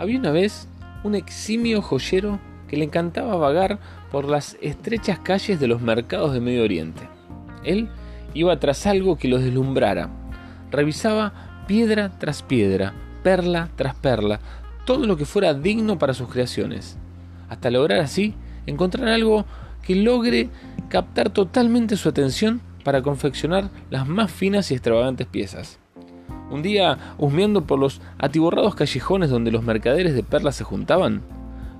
Había una vez un eximio joyero que le encantaba vagar por las estrechas calles de los mercados de Medio Oriente. Él iba tras algo que lo deslumbrara. Revisaba piedra tras piedra, perla tras perla, todo lo que fuera digno para sus creaciones, hasta lograr así encontrar algo que logre captar totalmente su atención para confeccionar las más finas y extravagantes piezas. Un día, husmeando por los atiborrados callejones donde los mercaderes de perlas se juntaban,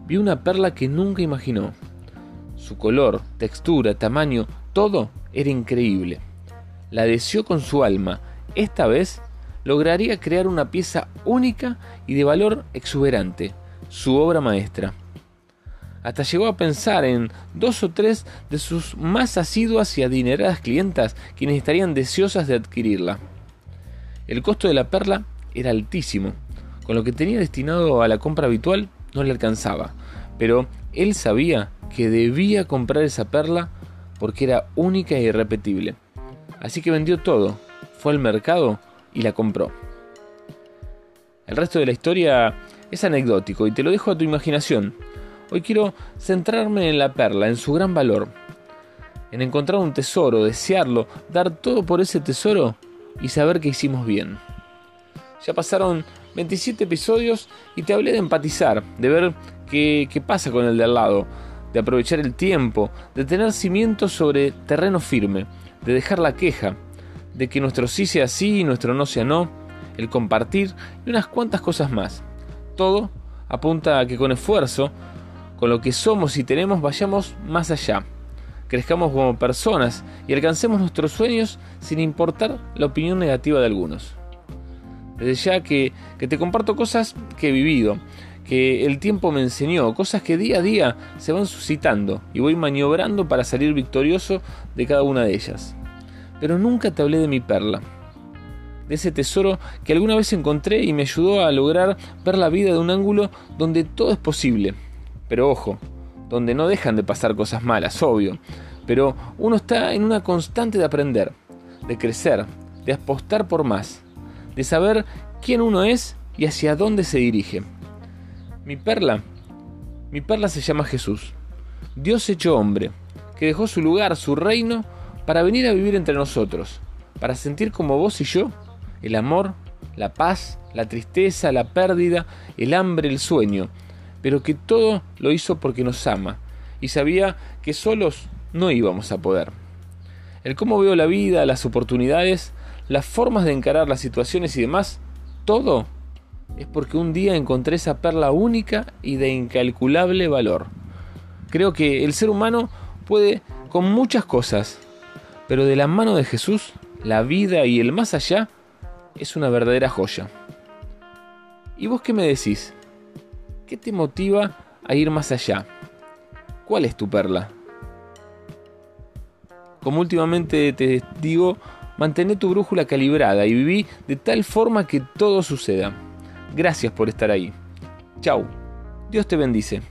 vio una perla que nunca imaginó. Su color, textura, tamaño, todo era increíble. La deseó con su alma. Esta vez lograría crear una pieza única y de valor exuberante, su obra maestra. Hasta llegó a pensar en dos o tres de sus más asiduas y adineradas clientas quienes estarían deseosas de adquirirla. El costo de la perla era altísimo, con lo que tenía destinado a la compra habitual no le alcanzaba, pero él sabía que debía comprar esa perla porque era única e irrepetible. Así que vendió todo, fue al mercado y la compró. El resto de la historia es anecdótico y te lo dejo a tu imaginación. Hoy quiero centrarme en la perla, en su gran valor, en encontrar un tesoro, desearlo, dar todo por ese tesoro y saber que hicimos bien. Ya pasaron 27 episodios y te hablé de empatizar, de ver qué, qué pasa con el de al lado, de aprovechar el tiempo, de tener cimientos sobre terreno firme, de dejar la queja, de que nuestro sí sea sí y nuestro no sea no, el compartir y unas cuantas cosas más. Todo apunta a que con esfuerzo, con lo que somos y tenemos, vayamos más allá crezcamos como personas y alcancemos nuestros sueños sin importar la opinión negativa de algunos. Desde ya que, te comparto cosas que he vivido, que el tiempo me enseñó, cosas que día a día se van suscitando y voy maniobrando para salir victorioso de cada una de ellas. Pero nunca te hablé de mi perla, de ese tesoro que alguna vez encontré y me ayudó a lograr ver la vida de un ángulo donde todo es posible. Pero ojo, donde no dejan de pasar cosas malas, obvio, pero uno está en una constante de aprender, de crecer, de apostar por más, de saber quién uno es y hacia dónde se dirige. Mi perla, mi perla se llama Jesús, Dios hecho hombre, que dejó su lugar, su reino, para venir a vivir entre nosotros, para sentir como vos y yo el amor, la paz, la tristeza, la pérdida, el hambre, el sueño, pero que todo lo hizo porque nos ama y sabía que solos no íbamos a poder. El cómo veo la vida, las oportunidades, las formas de encarar las situaciones y demás, todo es porque un día encontré esa perla única y de incalculable valor. Creo que el ser humano puede con muchas cosas, pero de la mano de Jesús, la vida y el más allá es una verdadera joya. ¿Y vos qué me decís? ¿Qué te motiva a ir más allá? ¿Cuál es tu perla? Como últimamente te digo, mantén tu brújula calibrada y viví de tal forma que todo suceda. Gracias por estar ahí. Chau. Dios te bendice.